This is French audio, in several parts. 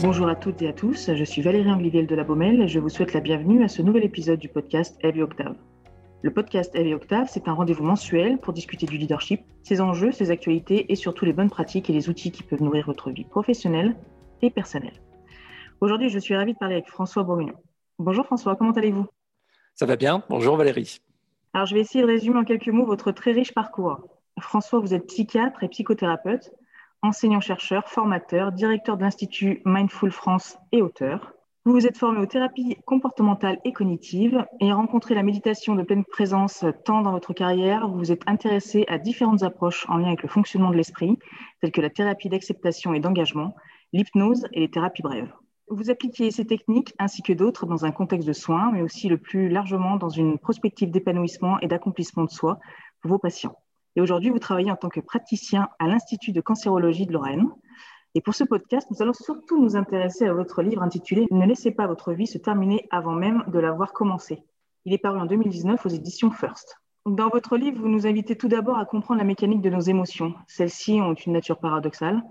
Bonjour à toutes et à tous, je suis Valérie Angliviel de la Baumelle et je vous souhaite la bienvenue à ce nouvel épisode du podcast Heavy Octave. Le podcast Heavy Octave, c'est un rendez-vous mensuel pour discuter du leadership, ses enjeux, ses actualités et surtout les bonnes pratiques et les outils qui peuvent nourrir votre vie professionnelle et personnelle. Aujourd'hui, je suis ravie de parler avec François Bourguignon. Bonjour François, comment allez-vous? Ça va bien, bonjour Valérie. Alors, je vais essayer de résumer en quelques mots votre très riche parcours. François, vous êtes psychiatre et psychothérapeute enseignant-chercheur, formateur, directeur de l'Institut Mindful France et auteur. Vous vous êtes formé aux thérapies comportementales et cognitives et rencontré la méditation de pleine présence tant dans votre carrière. Vous vous êtes intéressé à différentes approches en lien avec le fonctionnement de l'esprit, telles que la thérapie d'acceptation et d'engagement, l'hypnose et les thérapies brèves. Vous appliquez ces techniques ainsi que d'autres dans un contexte de soins, mais aussi le plus largement dans une prospective d'épanouissement et d'accomplissement de soi pour vos patients. Et aujourd'hui, vous travaillez en tant que praticien à l'Institut de cancérologie de Lorraine. Et pour ce podcast, nous allons surtout nous intéresser à votre livre intitulé Ne laissez pas votre vie se terminer avant même de l'avoir commencé. Il est paru en 2019 aux éditions First. Dans votre livre, vous nous invitez tout d'abord à comprendre la mécanique de nos émotions. Celles-ci ont une nature paradoxale.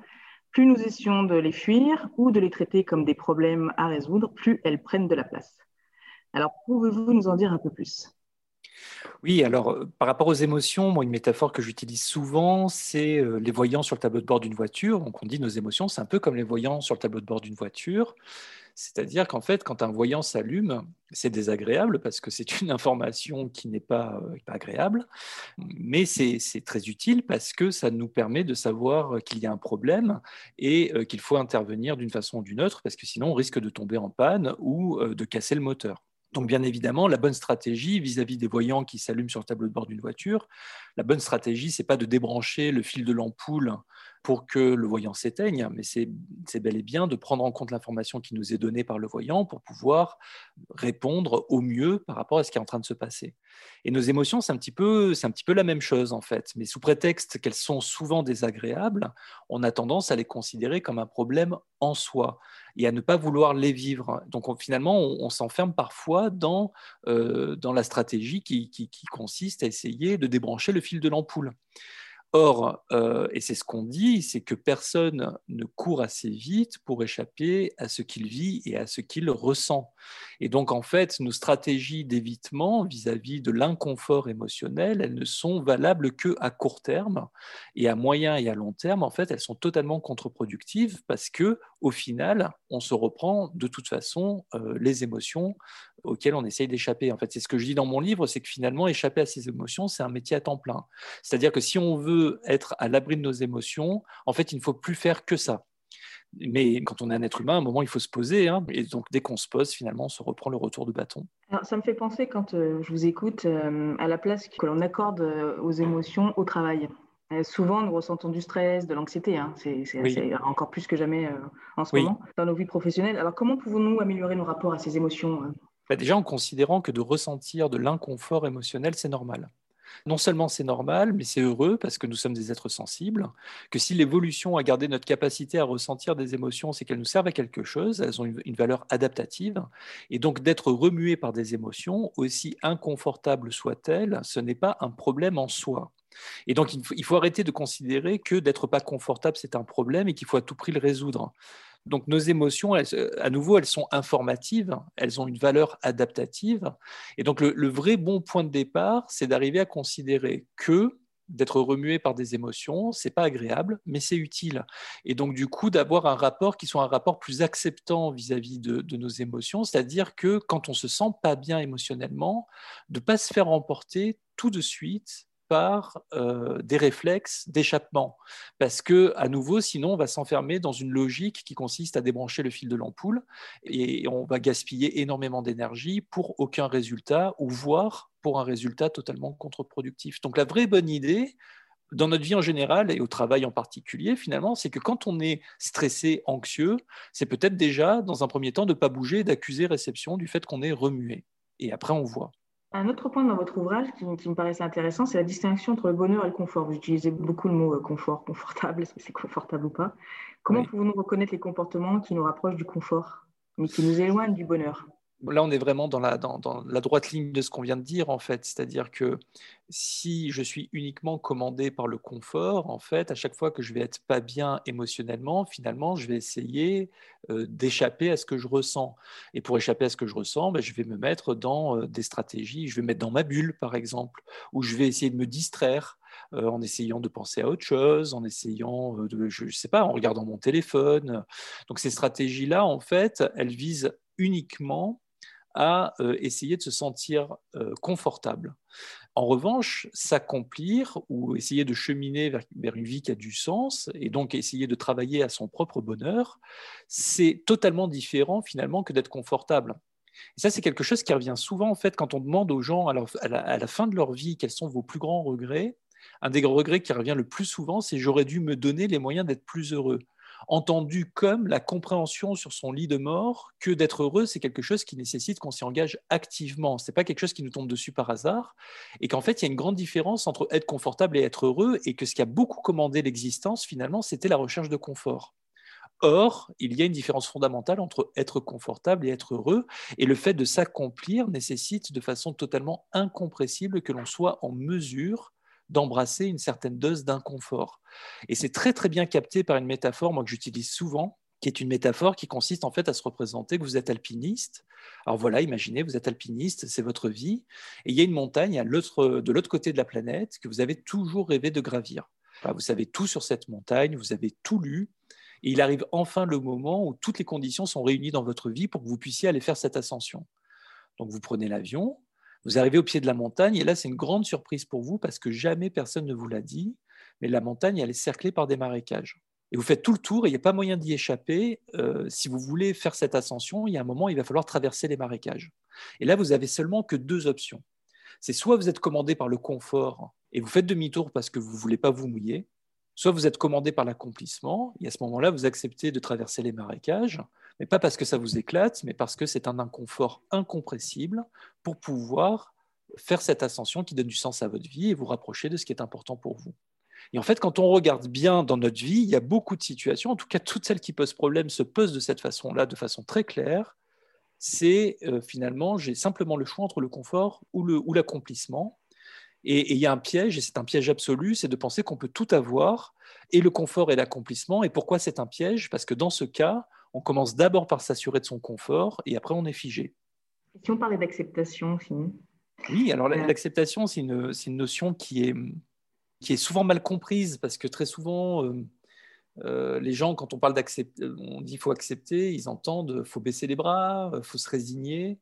Plus nous essayons de les fuir ou de les traiter comme des problèmes à résoudre, plus elles prennent de la place. Alors, pouvez-vous nous en dire un peu plus? Oui, alors euh, par rapport aux émotions, moi, une métaphore que j'utilise souvent, c'est euh, les voyants sur le tableau de bord d'une voiture. Donc on dit nos émotions, c'est un peu comme les voyants sur le tableau de bord d'une voiture. C'est-à-dire qu'en fait, quand un voyant s'allume, c'est désagréable parce que c'est une information qui n'est pas, euh, pas, agréable, mais c'est très utile parce que ça nous permet de savoir qu'il y a un problème et qu'il faut intervenir d'une façon ou d'une autre parce que sinon on risque de tomber en panne ou de casser le moteur. Donc, bien évidemment, la bonne stratégie vis-à-vis des voyants qui s'allument sur le tableau de bord d'une voiture, la bonne stratégie, c'est pas de débrancher le fil de l'ampoule pour que le voyant s'éteigne, mais c'est bel et bien de prendre en compte l'information qui nous est donnée par le voyant pour pouvoir répondre au mieux par rapport à ce qui est en train de se passer. Et nos émotions, c'est un, petit peu, un petit peu la même chose en fait, mais sous prétexte qu'elles sont souvent désagréables, on a tendance à les considérer comme un problème en soi et à ne pas vouloir les vivre. Donc finalement, on, s'enferme parfois dans, euh, dans la stratégie qui, qui consiste à essayer de débrancher le fil de l'ampoule. Or, euh, et c'est ce qu'on dit, c'est que personne ne court assez vite pour échapper à ce qu'il vit et à ce qu'il ressent. Et donc, en fait, nos stratégies d'évitement vis-à-vis de l'inconfort émotionnel, elles ne sont valables que à court terme et à moyen et à long terme. En fait, elles sont totalement contre-productives parce que, au final, on se reprend de toute façon euh, les émotions auxquelles on essaye d'échapper. En fait, c'est ce que je dis dans mon livre, c'est que finalement, échapper à ces émotions, c'est un métier à temps plein. C'est-à-dire que si on veut être à l'abri de nos émotions, en fait, il ne faut plus faire que ça. Mais quand on est un être humain, à un moment, il faut se poser. Hein. et donc, dès qu'on se pose, finalement, on se reprend le retour de bâton. Alors, ça me fait penser, quand euh, je vous écoute, euh, à la place que l'on accorde euh, aux émotions au travail. souvent, nous ressentons du stress, de l'anxiété. Hein. C'est encore plus que jamais en ce moment dans nos vies professionnelles. Alors, comment pouvons-nous améliorer nos rapports à ces émotions bah, Déjà en considérant que de ressentir de l'inconfort émotionnel, c'est normal non seulement c'est normal, mais c'est heureux parce que nous sommes des êtres sensibles, que si l'évolution a gardé notre capacité à ressentir des émotions, c'est qu'elles nous servent à quelque chose, elles ont une, valeur adaptative, et donc d'être remué par des émotions, aussi inconfortables soient-elles, ce n'est pas un problème en soi. Et donc, il faut, arrêter de considérer que d'être pas confortable, c'est un problème et qu'il faut à tout prix le résoudre. Donc nos émotions, à nouveau, elles sont informatives, elles ont une valeur adaptative. Et donc le, vrai bon point de départ, c'est d'arriver à considérer que d'être remué par des émotions, c'est pas agréable, mais c'est utile. Et donc du coup, d'avoir un rapport qui soit un rapport plus acceptant vis-à-vis de, de, nos émotions, c'est-à-dire que quand on se sent pas bien émotionnellement, de pas se faire emporter tout de suite par euh, des réflexes d'échappement. Parce que, à nouveau, sinon, on va s'enfermer dans une logique qui consiste à débrancher le fil de l'ampoule et on va gaspiller énormément d'énergie pour aucun résultat ou voire pour un résultat totalement contre-productif. Donc, la vraie bonne idée, dans notre vie en général et au travail en particulier, finalement, c'est que quand on est stressé, anxieux, c'est peut-être déjà, dans un premier temps, de ne pas bouger, d'accuser réception du fait qu'on est remué. Et après, on voit. Un autre point dans votre ouvrage qui, me paraissait intéressant, c'est la distinction entre le bonheur et le confort. Vous utilisez beaucoup le mot euh, confort, confortable, est-ce que c'est confortable ou pas? Comment pouvons-nous reconnaître les comportements qui nous rapprochent du confort, mais qui nous éloignent du bonheur? Là, on est vraiment dans la, dans, la droite ligne de ce qu'on vient de dire, en fait. C'est-à-dire que si je suis uniquement commandé par le confort, en fait, à chaque fois que je vais être pas bien émotionnellement, finalement, je vais essayer euh, d'échapper à ce que je ressens. Et pour échapper à ce que je ressens, ben, je vais me mettre dans euh, des stratégies. Je vais me mettre dans ma bulle, par exemple, ou je vais essayer de me distraire. Euh, en essayant de penser à autre chose, en essayant de, je ne sais pas, en regardant mon téléphone. Donc ces stratégies-là, en fait, elles visent uniquement à euh, essayer de se sentir euh, confortable. En revanche, s'accomplir ou essayer de cheminer vers, une vie qui a du sens et donc essayer de travailler à son propre bonheur, c'est totalement différent finalement que d'être confortable. Et ça, c'est quelque chose qui revient souvent en fait quand on demande aux gens à, à la fin de leur vie quels sont vos plus grands regrets? Un des regrets qui revient le plus souvent, c'est j'aurais dû me donner les moyens d'être plus heureux entendu comme la compréhension sur son lit de mort que d'être heureux, c'est quelque chose qui nécessite qu'on s'y engage activement. Ce n'est pas quelque chose qui nous tombe dessus par hasard. Et qu'en fait, il y a une grande différence entre être confortable et être heureux, et que ce qui a beaucoup commandé l'existence, finalement, c'était la recherche de confort. Or, il y a une différence fondamentale entre être confortable et être heureux, et le fait de s'accomplir nécessite de façon totalement incompressible que l'on soit en mesure d'embrasser une certaine dose d'inconfort. Et c'est très très bien capté par une métaphore, que j'utilise souvent, qui est une métaphore qui consiste en fait à se représenter que vous êtes alpiniste. Alors voilà, imaginez, vous êtes alpiniste, c'est votre vie, et il y a une montagne à de l'autre côté de la planète que vous avez toujours rêvé de gravir. vous savez tout sur cette montagne, vous avez tout lu, et il arrive enfin le moment où toutes les conditions sont réunies dans votre vie pour que vous puissiez aller faire cette ascension. Donc vous prenez l'avion, vous arrivez au pied de la montagne et là, c'est une grande surprise pour vous parce que jamais personne ne vous l'a dit, mais la montagne, elle est cerclée par des marécages. Et vous faites tout le tour et il n'y a pas moyen d'y échapper. Euh, si vous voulez faire cette ascension, il y a un moment, il va falloir traverser les marécages. Et là, vous avez seulement que deux options. C'est soit vous êtes commandé par le confort et vous faites demi-tour parce que vous ne voulez pas vous mouiller, soit vous êtes commandé par l'accomplissement et à ce moment-là, vous acceptez de traverser les marécages mais pas parce que ça vous éclate, mais parce que c'est un inconfort incompressible pour pouvoir faire cette ascension qui donne du sens à votre vie et vous rapprocher de ce qui est important pour vous. Et en fait, quand on regarde bien dans notre vie, il y a beaucoup de situations, en tout cas toutes celles qui posent problème se posent de cette façon-là, de façon très claire. C'est euh, finalement, j'ai simplement le choix entre le confort ou l'accomplissement. et il y a un piège, et c'est un piège absolu, c'est de penser qu'on peut tout avoir, et le confort et l'accomplissement. Et pourquoi c'est un piège? Parce que dans ce cas, on commence d'abord par s'assurer de son confort et après on est figé. Si on parlait d'acceptation aussi Oui, alors euh. l'acceptation, c'est une, notion qui est, qui est souvent mal comprise parce que très souvent, euh, euh, les gens, quand on parle d'accepter, on dit faut accepter, ils entendent faut baisser les bras, faut se résigner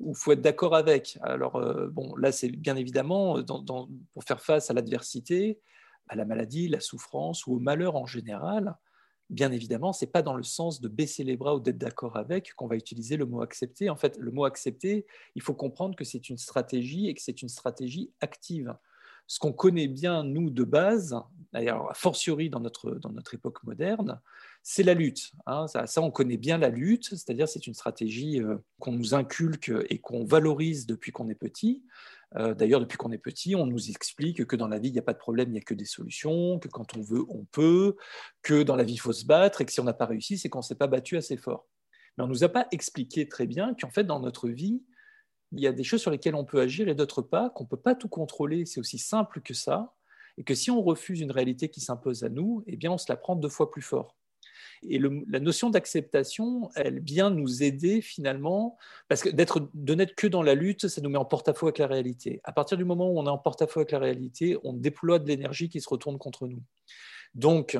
ou faut être d'accord avec. Alors, bon, là, c'est bien évidemment pour faire face à l'adversité, à la maladie, la souffrance ou au malheur en général bien évidemment, ce n'est pas dans le sens de baisser les bras ou d'être d'accord avec qu'on va utiliser le mot accepter. En fait, le mot accepter, il faut comprendre que c'est une stratégie et que c'est une stratégie active. Ce qu'on connaît bien, nous, de base, d'ailleurs, a fortiori dans notre, dans notre époque moderne, c'est la lutte. Hein. Ça, ça, on connaît bien la lutte, c'est-à-dire c'est une stratégie euh, qu'on nous inculque et qu'on valorise depuis qu'on est petit. Euh, d'ailleurs, depuis qu'on est petit, on nous explique que dans la vie, il n'y a pas de problème, il n'y a que des solutions, que quand on veut, on peut, que dans la vie, il faut se battre, et que si on n'a pas réussi, c'est qu'on ne s'est pas battu assez fort. Mais on ne nous a pas expliqué très bien qu'en fait, dans notre vie, il y a des choses sur lesquelles on peut agir et d'autres pas, qu'on ne peut pas tout contrôler. C'est aussi simple que ça. Et que si on refuse une réalité qui s'impose à nous, eh bien, on se la prend deux fois plus fort. Et la notion d'acceptation, elle vient nous aider finalement, parce que d'être, de n'être que dans la lutte, ça nous met en porte-à-faux avec la réalité. À partir du moment où on est en porte-à-faux avec la réalité, on déploie de l'énergie qui se retourne contre nous. Donc,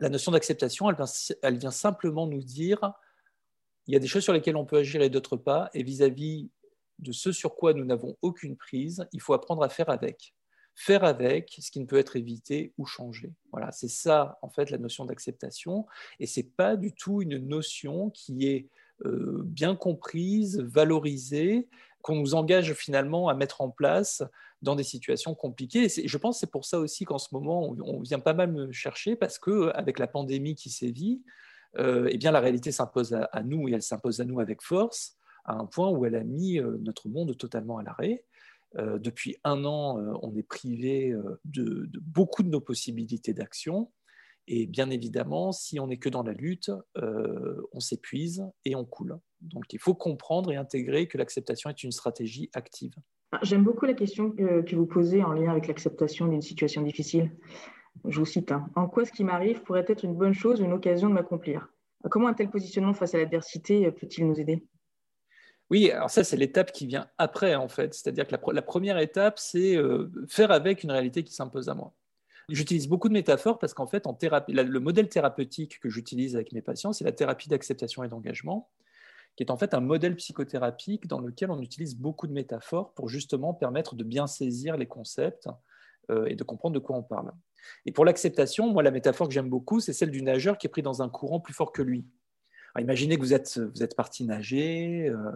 la notion d'acceptation, elle vient, elle vient simplement nous dire, il y a des choses sur lesquelles on peut agir et d'autres pas, et vis-à-vis de ce sur quoi nous n'avons aucune prise, il faut apprendre à faire avec faire avec ce qui ne peut être évité ou changé. Voilà, c'est ça en fait la notion d'acceptation, et c'est pas du tout une notion qui est euh, bien comprise, valorisée, qu'on nous engage finalement à mettre en place dans des situations compliquées. Et je pense que c'est pour ça aussi qu'en ce moment on, vient pas mal me chercher parce que avec la pandémie qui sévit, euh, eh bien la réalité s'impose à, nous et elle s'impose à nous avec force à un point où elle a mis euh, notre monde totalement à l'arrêt. Euh, depuis un an, euh, on est privé euh, de, beaucoup de nos possibilités d'action. Et bien évidemment, si on n'est que dans la lutte, on s'épuise et on coule. Donc il faut comprendre et intégrer que l'acceptation est une stratégie active. Ah, j'aime beaucoup la question que, vous posez en lien avec l'acceptation d'une situation difficile. Je vous cite, hein. en quoi ce qui m'arrive pourrait être une bonne chose une occasion de m'accomplir? Comment un tel positionnement face à l'adversité peut-il nous aider? Oui, alors ça, c'est l'étape qui vient après, en fait. C'est-à-dire que la, première étape, c'est euh, faire avec une réalité qui s'impose à moi. J'utilise beaucoup de métaphores parce qu'en fait, le modèle thérapeutique que j'utilise avec mes patients, c'est la thérapie d'acceptation et d'engagement qui est en fait un modèle psychothérapique dans lequel on utilise beaucoup de métaphores pour justement permettre de bien saisir les concepts euh, et de comprendre de quoi on parle. Et pour l'acceptation, moi, la métaphore que j'aime beaucoup, c'est celle du nageur qui est pris dans un courant plus fort que lui. Imaginez que vous êtes, parti nager, euh,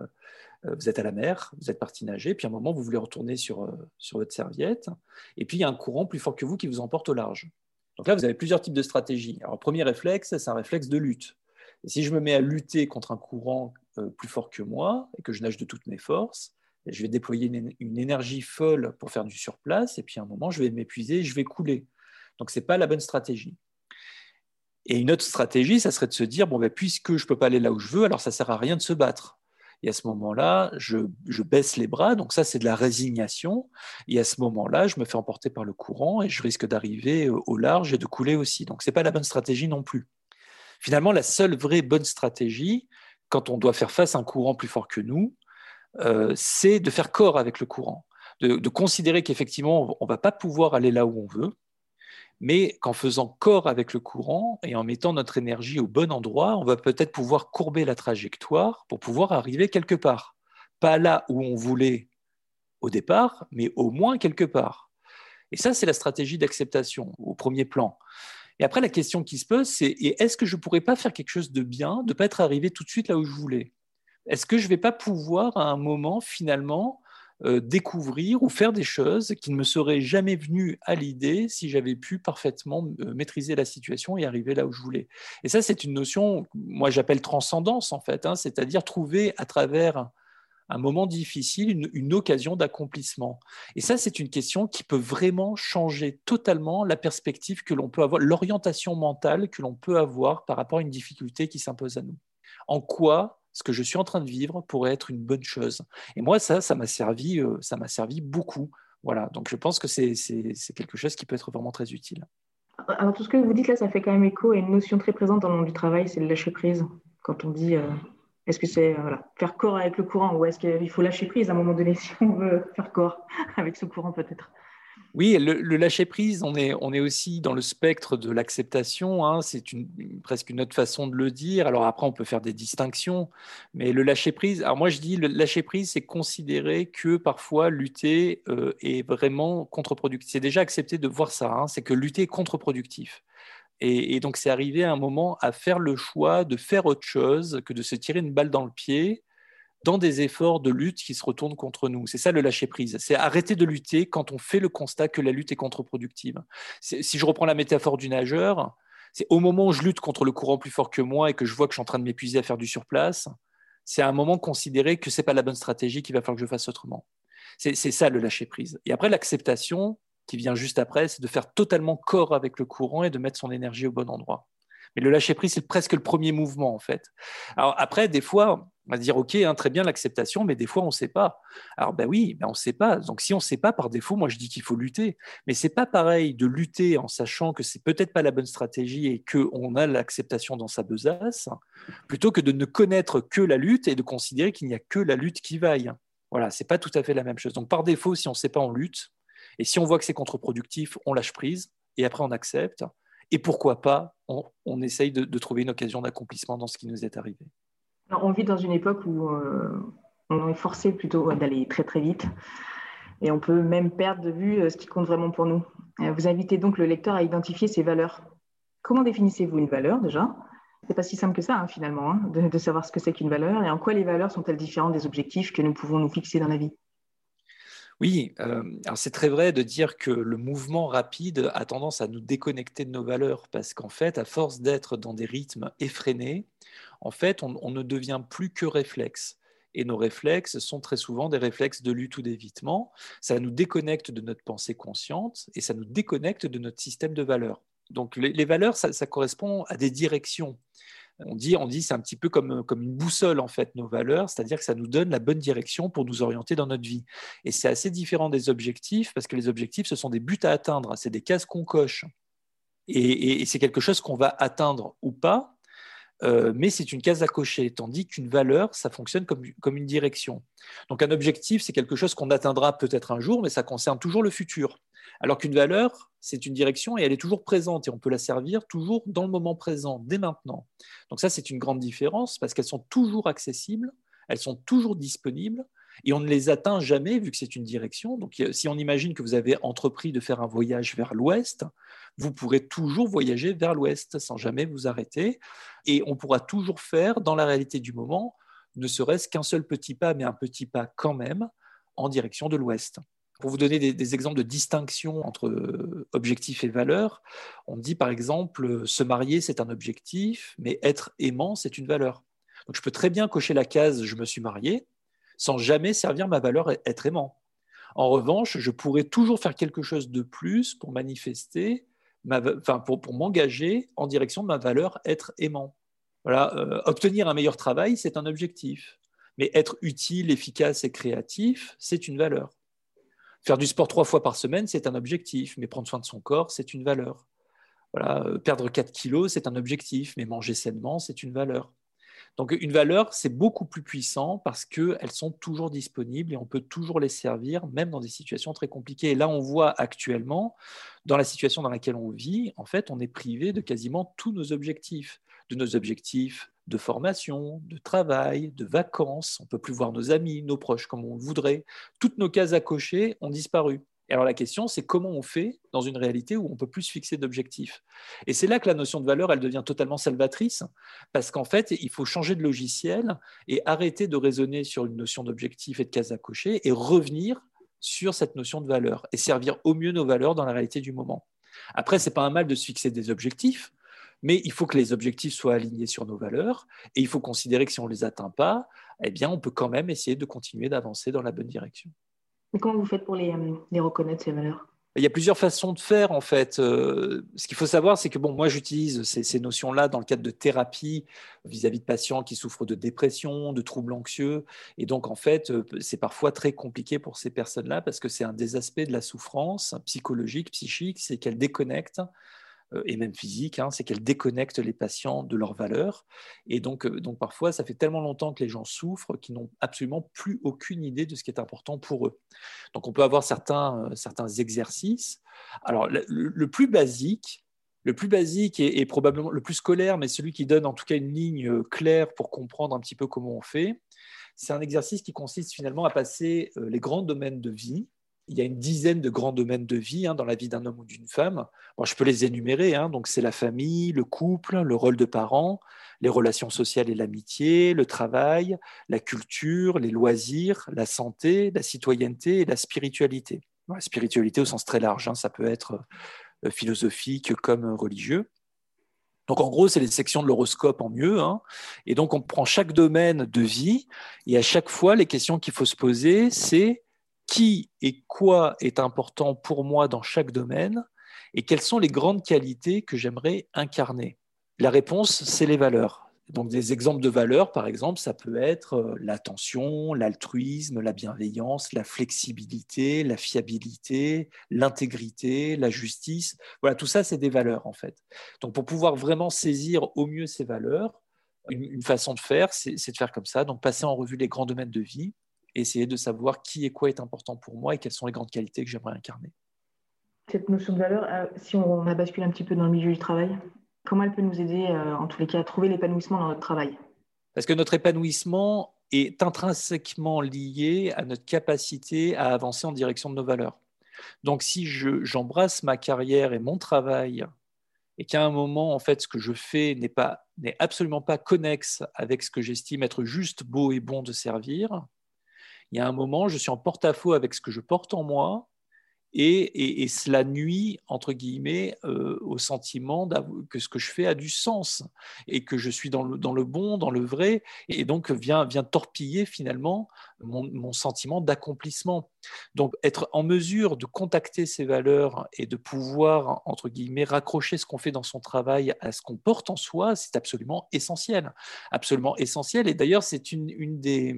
euh, vous êtes à la mer, vous êtes parti nager, puis à un moment, vous voulez retourner sur, sur votre serviette, et puis il y a un courant plus fort que vous qui vous emporte au large. Donc là, vous avez plusieurs types de stratégies. Alors, premier réflexe, c'est un réflexe de lutte. Si je me mets à lutter contre un courant euh, plus fort que moi et que je nage de toutes mes forces, je vais déployer une, énergie folle pour faire du surplace, et puis à un moment, je vais m'épuiser je vais couler. Donc, ce n'est pas la bonne stratégie. Et une autre stratégie, ça serait de se dire, bon, ben, puisque je ne peux pas aller là où je veux, alors ça ne sert à rien de se battre. Et à ce moment-là, je, je, baisse les bras, donc ça c'est de la résignation. Et à ce moment-là, je me fais emporter par le courant et je risque d'arriver au large et de couler aussi. Donc ce n'est pas la bonne stratégie non plus. Finalement, la seule vraie bonne stratégie, quand on doit faire face à un courant plus fort que nous, euh, c'est de faire corps avec le courant, de, considérer qu'effectivement, on ne va pas pouvoir aller là où on veut, mais qu'en faisant corps avec le courant et en mettant notre énergie au bon endroit, on va peut-être pouvoir courber la trajectoire pour pouvoir arriver quelque part. Pas là où on voulait au départ, mais au moins quelque part. Et ça, c'est la stratégie d'acceptation au premier plan. Et après, la question qui se pose, c'est est-ce que je ne pourrais pas faire quelque chose de bien, de ne pas être arrivé tout de suite là où je voulais? Est-ce que je ne vais pas pouvoir, à un moment, finalement, euh, découvrir ou faire des choses qui ne me seraient jamais venues à l'idée si j'avais pu parfaitement euh, maîtriser la situation et arriver là où je voulais. Et ça, c'est une notion, moi j'appelle transcendance en fait, hein, c'est-à-dire trouver à travers un moment difficile, une, occasion d'accomplissement. Et ça, c'est une question qui peut vraiment changer totalement la perspective que l'on peut avoir, l'orientation mentale que l'on peut avoir par rapport à une difficulté qui s'impose à nous. En quoi ce que je suis en train de vivre pourrait être une bonne chose Et moi, ça, ça m'a servi, euh, ça m'a servi beaucoup. Voilà, donc je pense que c'est quelque chose qui peut être vraiment très utile. Alors tout ce que vous dites là, ça fait quand même écho à une notion très présente dans le monde du travail, c'est le lâcher prise. Quand on dit euh, est-ce que c'est euh, faire corps avec le courant ou est-ce qu'il faut lâcher prise à un moment donné si on veut faire corps avec ce courant peut-être oui, le, lâcher prise, on est, on est aussi dans le spectre de l'acceptation. Hein, c'est une, presque une autre façon de le dire. Alors après, on peut faire des distinctions, mais le lâcher prise. Alors moi, je dis le lâcher prise, c'est considérer que parfois lutter euh, est vraiment contre-productif. C'est déjà accepté de voir ça. Hein, c'est que lutter est contre-productif. Et, donc, c'est arrivé à un moment à faire le choix de faire autre chose que de se tirer une balle dans le pied dans des efforts de lutte qui se retournent contre nous. C'est ça le lâcher-prise. C'est arrêter de lutter quand on fait le constat que la lutte est contre-productive. Si je reprends la métaphore du nageur, c'est au moment où je lutte contre le courant plus fort que moi et que je vois que je suis en train de m'épuiser à faire du surplace, c'est à un moment considérer que ce n'est pas la bonne stratégie, qu'il va falloir que je fasse autrement. C'est ça le lâcher-prise. Et après, l'acceptation, qui vient juste après, c'est de faire totalement corps avec le courant et de mettre son énergie au bon endroit. Mais le lâcher prise, c'est presque le premier mouvement, en fait. Alors après, des fois, on va dire, OK, hein, très bien l'acceptation, mais des fois, on ne sait pas. Alors ben oui, ben on ne sait pas. Donc si on ne sait pas, par défaut, moi, je dis qu'il faut lutter. Mais c'est pas pareil de lutter en sachant que c'est peut-être pas la bonne stratégie et qu'on a l'acceptation dans sa besace, plutôt que de ne connaître que la lutte et de considérer qu'il n'y a que la lutte qui vaille. Voilà, c'est pas tout à fait la même chose. Donc par défaut, si on ne sait pas, on lutte. Et si on voit que c'est contre-productif, on lâche prise et après on accepte. Et pourquoi pas, on, essaye de, trouver une occasion d'accomplissement dans ce qui nous est arrivé. On vit dans une époque où euh, on est forcé plutôt d'aller très très vite et on peut même perdre de vue euh, ce qui compte vraiment pour nous. Euh, vous invitez donc le lecteur à identifier ses valeurs. Comment définissez-vous une valeur déjà? C'est pas si simple que ça hein, finalement, hein, de, savoir ce que c'est qu'une valeur et en quoi les valeurs sont-elles différentes des objectifs que nous pouvons nous fixer dans la vie? Oui, euh, c'est très vrai de dire que le mouvement rapide a tendance à nous déconnecter de nos valeurs parce qu'en fait, à force d'être dans des rythmes effrénés, en fait, on, ne devient plus que réflexe. Et nos réflexes sont très souvent des réflexes de lutte ou d'évitement. Ça nous déconnecte de notre pensée consciente et ça nous déconnecte de notre système de valeurs. Donc les, valeurs, ça, correspond à des directions. On dit, on dit c'est un petit peu comme, comme une boussole, en fait, nos valeurs, c'est-à-dire que ça nous donne la bonne direction pour nous orienter dans notre vie. Et c'est assez différent des objectifs, parce que les objectifs, ce sont des buts à atteindre, c'est des cases qu'on coche. et c'est quelque chose qu'on va atteindre ou pas, euh, mais c'est une case à cocher, tandis qu'une valeur, ça fonctionne comme, comme une direction. Donc un objectif, c'est quelque chose qu'on atteindra peut-être un jour, mais ça concerne toujours le futur. Alors qu'une valeur, c'est une direction et elle est toujours présente et on peut la servir toujours dans le moment présent, dès maintenant. Donc ça, c'est une grande différence parce qu'elles sont toujours accessibles, elles sont toujours disponibles et on ne les atteint jamais vu que c'est une direction. Donc si on imagine que vous avez entrepris de faire un voyage vers l'ouest, vous pourrez toujours voyager vers l'ouest sans jamais vous arrêter. Et on pourra toujours faire, dans la réalité du moment, ne serait-ce qu'un seul petit pas, mais un petit pas quand même, en direction de l'ouest. Pour vous donner des, exemples de distinction entre euh, objectif et valeur, on dit par exemple se marier c'est un objectif, mais être aimant c'est une valeur. Donc je peux très bien cocher la case je me suis marié sans jamais servir ma valeur être aimant. En revanche, je pourrais toujours faire quelque chose de plus pour manifester pour, m'engager en direction de ma valeur être aimant. Voilà, euh, obtenir un meilleur travail, c'est un objectif. Mais être utile, efficace et créatif, c'est une valeur. Faire du sport trois fois par semaine, c'est un objectif. Mais prendre soin de son corps, c'est une valeur. Voilà, euh, perdre 4 kilos, c'est un objectif. Mais manger sainement, c'est une valeur. Donc une valeur, c'est beaucoup plus puissant parce qu'elles sont toujours disponibles et on peut toujours les servir, même dans des situations très compliquées. Et là, on voit actuellement, dans la situation dans laquelle on vit, en fait, on est privé de quasiment tous nos objectifs, de nos objectifs de formation, de travail, de vacances. On peut plus voir nos amis, nos proches comme on voudrait. Toutes nos cases à cocher ont disparu. Alors la question, c'est comment on fait dans une réalité où on peut plus se fixer d'objectifs? Et c'est là que la notion de valeur, elle devient totalement salvatrice, parce qu'en fait, il faut changer de logiciel et arrêter de raisonner sur une notion d'objectif et de case à cocher et revenir sur cette notion de valeur et servir au mieux nos valeurs dans la réalité du moment. Après, ce n'est pas un mal de se fixer des objectifs, mais il faut que les objectifs soient alignés sur nos valeurs et il faut considérer que si on ne les atteint pas, eh bien, on peut quand même essayer de continuer d'avancer dans la bonne direction. Mais comment vous faites pour les, euh, reconnaître, ces valeurs? Il y a plusieurs façons de faire en fait. Euh, ce qu'il faut savoir, c'est que bon, moi j'utilise ces, notions-là dans le cadre de thérapie vis-à-vis de patients qui souffrent de dépression, de troubles anxieux, et donc en fait euh, c'est parfois très compliqué pour ces personnes-là parce que c'est un des aspects de la souffrance psychologique, psychique, c'est qu'elles déconnectent et même physique, hein, c'est qu'elle déconnecte les patients de leurs valeurs. Et donc, euh, donc parfois, ça fait tellement longtemps que les gens souffrent qu'ils n'ont absolument plus aucune idée de ce qui est important pour eux. Donc on peut avoir certains, euh, certains exercices. Alors le, plus basique, le plus basique et, probablement le plus scolaire, mais celui qui donne en tout cas une ligne claire pour comprendre un petit peu comment on fait, c'est un exercice qui consiste finalement à passer les grands domaines de vie, il y a une dizaine de grands domaines de vie hein, dans la vie d'un homme ou d'une femme. je peux les énumérer. Hein. donc, c'est la famille, le couple, le rôle de parent, les relations sociales et l'amitié, le travail, la culture, les loisirs, la santé, la citoyenneté et la spiritualité. La spiritualité au sens très large, hein, ça peut être euh, philosophique comme religieux. Donc en gros, c'est les sections de l'horoscope en mieux. Et donc on prend chaque domaine de vie et à chaque fois, les questions qu'il faut se poser, c'est qui et quoi est important pour moi dans chaque domaine et quelles sont les grandes qualités que j'aimerais incarner. La réponse, c'est les valeurs. Donc des exemples de valeurs, par exemple, ça peut être euh, l'attention, l'altruisme, la bienveillance, la flexibilité, la fiabilité, l'intégrité, la justice. Voilà, tout ça, c'est des valeurs en fait. Donc pour pouvoir vraiment saisir au mieux ces valeurs, une, façon de faire, c'est de faire comme ça, donc passer en revue les grands domaines de vie, essayer de savoir qui et quoi est important pour moi et quelles sont les grandes qualités que j'aimerais incarner. Cette notion de valeur, euh, si on a basculé un petit peu dans le milieu du travail, comment elle peut nous aider, euh, en tous les cas, à trouver l'épanouissement dans notre travail? Parce que notre épanouissement est intrinsèquement lié à notre capacité à avancer en direction de nos valeurs. Donc, si j'embrasse ma carrière et mon travail et qu'à un moment, en fait, ce que je fais n'est pas n'est absolument pas connexe avec ce que j'estime être juste beau et bon de servir, il y a un moment, je suis en porte-à-faux avec ce que je porte en moi et, cela nuit, entre guillemets, euh, au sentiment que ce que je fais a du sens et que je suis dans le, dans le bon, dans le vrai, et donc vient, vient torpiller finalement mon, sentiment d'accomplissement. Donc être en mesure de contacter ces valeurs et de pouvoir, entre guillemets, raccrocher ce qu'on fait dans son travail à ce qu'on porte en soi, c'est absolument essentiel. Absolument essentiel. Et d'ailleurs, c'est une, une des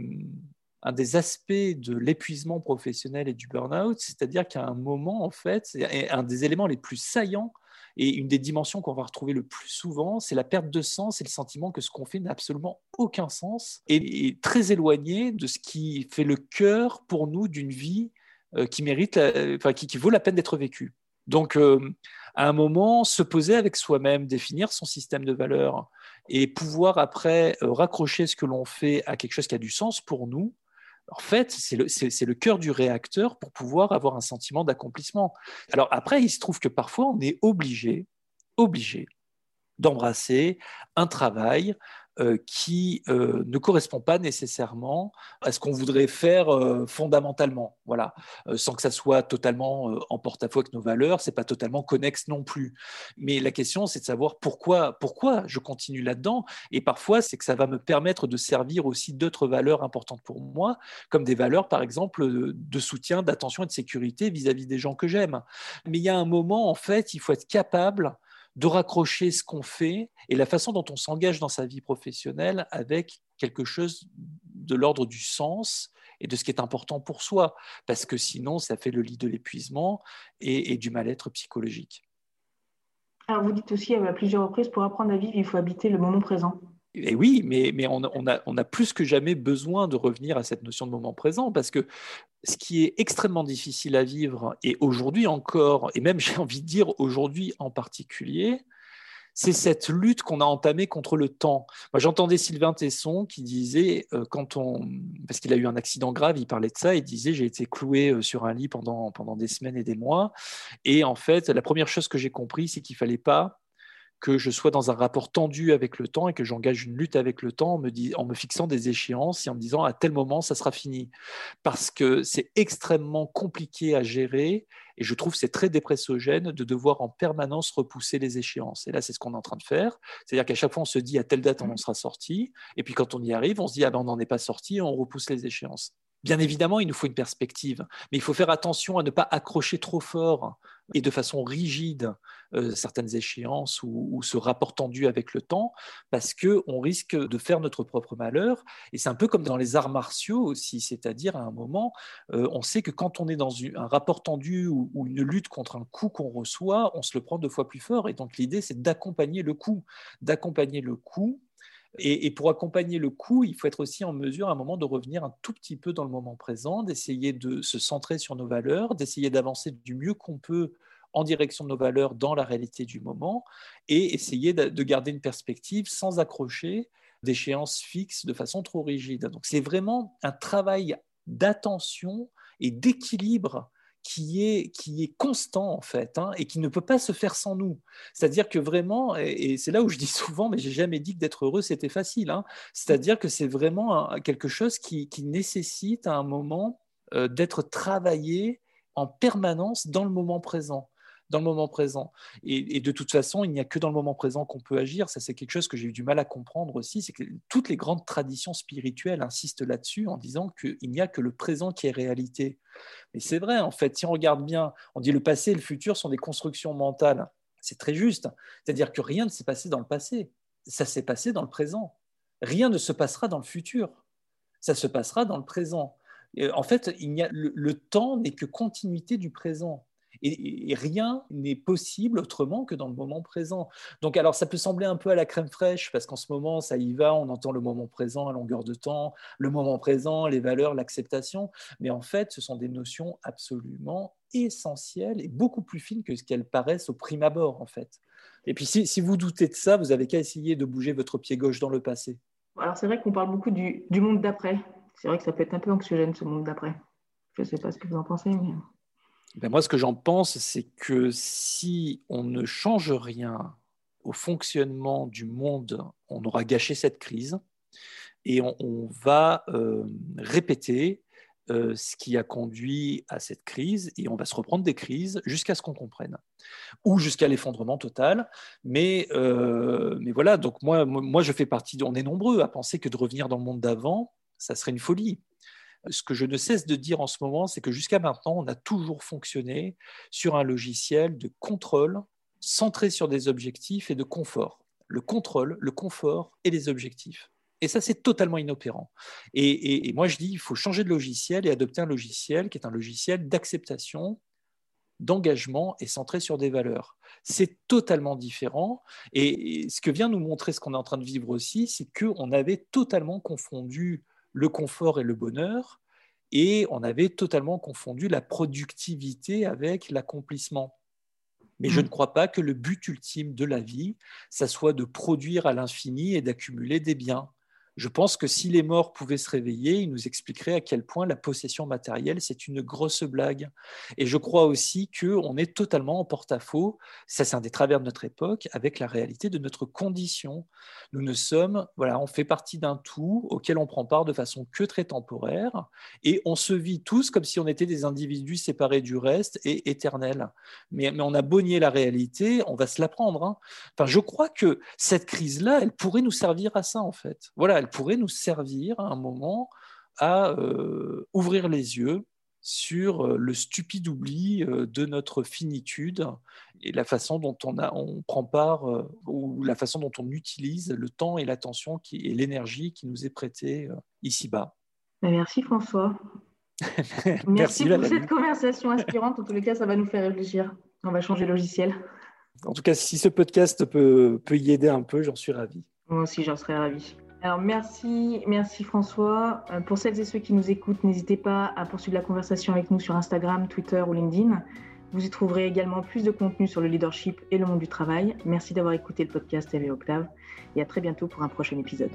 un des aspects de l'épuisement professionnel et du burn-out, c'est-à-dire qu'à un moment, en fait, c'est un des éléments les plus saillants et une des dimensions qu'on va retrouver le plus souvent, c'est la perte de sens et le sentiment que ce qu'on fait n'a absolument aucun sens et très éloigné de ce qui fait le cœur pour nous d'une vie euh, qui mérite, enfin, qui, vaut la peine d'être vécue. Donc, euh, à un moment, se poser avec soi-même, définir son système de valeurs et pouvoir après euh, raccrocher ce que l'on fait à quelque chose qui a du sens pour nous, en fait, c'est le, cœur du réacteur pour pouvoir avoir un sentiment d'accomplissement. Alors après, il se trouve que parfois, on est obligé, obligé d'embrasser un travail qui euh, ne correspond pas nécessairement à ce qu'on voudrait faire euh, fondamentalement, voilà, sans que ça soit totalement en porte-à-faux avec nos valeurs, c'est pas totalement connexe non plus. Mais la question, c'est de savoir pourquoi, pourquoi je continue là-dedans. Et parfois, c'est que ça va me permettre de servir aussi d'autres valeurs importantes pour moi, comme des valeurs, par exemple, de soutien, d'attention et de sécurité vis-à-vis -vis des gens que j'aime. Mais il y a un moment, en fait, il faut être capable de raccrocher ce qu'on fait et la façon dont on s'engage dans sa vie professionnelle avec quelque chose de l'ordre du sens et de ce qui est important pour soi, parce que sinon, ça fait le lit de l'épuisement et, du mal-être psychologique. Alors, vous dites aussi à plusieurs reprises, pour apprendre à vivre, il faut habiter le moment présent. Et oui, mais, on, a, plus que jamais besoin de revenir à cette notion de moment présent parce que ce qui est extrêmement difficile à vivre, et aujourd'hui encore, et même j'ai envie de dire aujourd'hui en particulier, c'est cette lutte qu'on a entamée contre le temps. Moi, j'entendais Sylvain Tesson qui disait, euh, quand on, parce qu'il a eu un accident grave, il parlait de ça, il disait j'ai été cloué euh, sur un lit pendant, pendant des semaines et des mois, et en fait, la première chose que j'ai compris, c'est qu'il fallait pas que je sois dans un rapport tendu avec le temps et que j'engage une lutte avec le temps en me, en me fixant des échéances et en me disant à tel moment ça sera fini. Parce que c'est extrêmement compliqué à gérer et je trouve c'est très dépressogène de devoir en permanence repousser les échéances. Et là, c'est ce qu'on est en train de faire. C'est-à-dire qu'à chaque fois, on se dit à telle date on en sera sorti. Et puis quand on y arrive, on se dit ah ben on n'en est pas sorti et on repousse les échéances. Bien évidemment, il nous faut une perspective, mais il faut faire attention à ne pas accrocher trop fort et de façon rigide euh, certaines échéances ou, ce rapport tendu avec le temps, parce qu'on risque de faire notre propre malheur. Et c'est un peu comme dans les arts martiaux aussi, c'est-à-dire à un moment, euh, on sait que quand on est dans un rapport tendu ou, ou une lutte contre un coup qu'on reçoit, on se le prend deux fois plus fort. Et donc l'idée, c'est d'accompagner le coup, d'accompagner le coup et, pour accompagner le coup, il faut être aussi en mesure à un moment de revenir un tout petit peu dans le moment présent, d'essayer de se centrer sur nos valeurs, d'essayer d'avancer du mieux qu'on peut en direction de nos valeurs dans la réalité du moment et essayer de garder une perspective sans accrocher d'échéances fixes de façon trop rigide. Donc c'est vraiment un travail d'attention et d'équilibre qui est, qui est constant en fait hein, et qui ne peut pas se faire sans nous. C'est-à-dire que vraiment, et, c'est là où je dis souvent, mais j'ai jamais dit que d'être heureux c'était facile. Hein. C'est-à-dire que c'est vraiment quelque chose qui, qui, nécessite à un moment euh, d'être travaillé en permanence dans le moment présent dans le moment présent. Et, de toute façon, il n'y a que dans le moment présent qu'on peut agir. Ça, c'est quelque chose que j'ai eu du mal à comprendre aussi. C'est que toutes les grandes traditions spirituelles insistent là-dessus en disant qu'il n'y a que le présent qui est réalité. Mais c'est vrai, en fait, si on regarde bien, on dit le passé et le futur sont des constructions mentales. C'est très juste. C'est-à-dire que rien ne s'est passé dans le passé. Ça s'est passé dans le présent. Rien ne se passera dans le futur. Ça se passera dans le présent. En fait, il a, le temps n'est que continuité du présent. Et, rien n'est possible autrement que dans le moment présent. Donc, alors, ça peut sembler un peu à la crème fraîche, parce qu'en ce moment, ça y va, on entend le moment présent à longueur de temps, le moment présent, les valeurs, l'acceptation. Mais en fait, ce sont des notions absolument essentielles et beaucoup plus fines que ce qu'elles paraissent au prime abord, en fait. Et puis, si, vous doutez de ça, vous avez qu'à essayer de bouger votre pied gauche dans le passé. Alors, c'est vrai qu'on parle beaucoup du, du monde d'après. C'est vrai que ça peut être un peu anxiogène, ce monde d'après. Je ne sais pas ce que vous en pensez, mais... Ben, moi, ce que j'en pense, c'est que si on ne change rien au fonctionnement du monde, on aura gâché cette crise et on, va euh, répéter euh, ce qui a conduit à cette crise et on va se reprendre des crises jusqu'à ce qu'on comprenne ou jusqu'à l'effondrement total. Mais, euh, mais voilà, donc moi, moi, je fais partie, on est nombreux à penser que de revenir dans le monde d'avant, ça serait une folie. Ce que je ne cesse de dire en ce moment, c'est que jusqu'à maintenant, on a toujours fonctionné sur un logiciel de contrôle centré sur des objectifs et de confort. Le contrôle, le confort et les objectifs. Et ça, c'est totalement inopérant. Et, moi, je dis, il faut changer de logiciel et adopter un logiciel qui est un logiciel d'acceptation, d'engagement et centré sur des valeurs. C'est totalement différent. Et, ce que vient nous montrer ce qu'on est en train de vivre aussi, c'est qu'on avait totalement confondu le confort et le bonheur, et on avait totalement confondu la productivité avec l'accomplissement. Mais je mm. ne crois pas que le but ultime de la vie, ça soit de produire à l'infini et d'accumuler des biens. Je pense que si les morts pouvaient se réveiller, ils nous expliqueraient à quel point la possession matérielle, c'est une grosse blague. Et je crois aussi qu'on est totalement en porte-à-faux, ça c'est un des travers de notre époque, avec la réalité de notre condition. Nous ne sommes, voilà, on fait partie d'un tout auquel on prend part de façon que très temporaire, et on se vit tous comme si on était des individus séparés du reste et éternels. Mais, on a bonnier la réalité, on va se la prendre. Hein. Enfin, je crois que cette crise-là, elle pourrait nous servir à ça, en fait. Voilà, elle pourrait nous servir à un moment à euh, ouvrir les yeux sur euh, le stupide oubli euh, de notre finitude et la façon dont on, a, on prend part ou la façon dont on utilise le temps et l'attention et l'énergie qui nous est prêtée ici-bas. Merci François. Merci, pour cette conversation inspirante. En tous les cas, ça va nous faire réfléchir. On va changer de logiciel. En tout cas, si ce podcast peut, peut y aider un peu, j'en suis ravi. Moi aussi, j'en serais ravi. Alors merci, merci François. Euh, pour celles et ceux qui nous écoutent, n'hésitez pas à poursuivre la conversation avec nous sur Instagram, Twitter ou LinkedIn. Vous y trouverez également plus de contenu sur le leadership et le monde du travail. Merci d'avoir écouté le podcast TV Octave et à très bientôt pour un prochain épisode.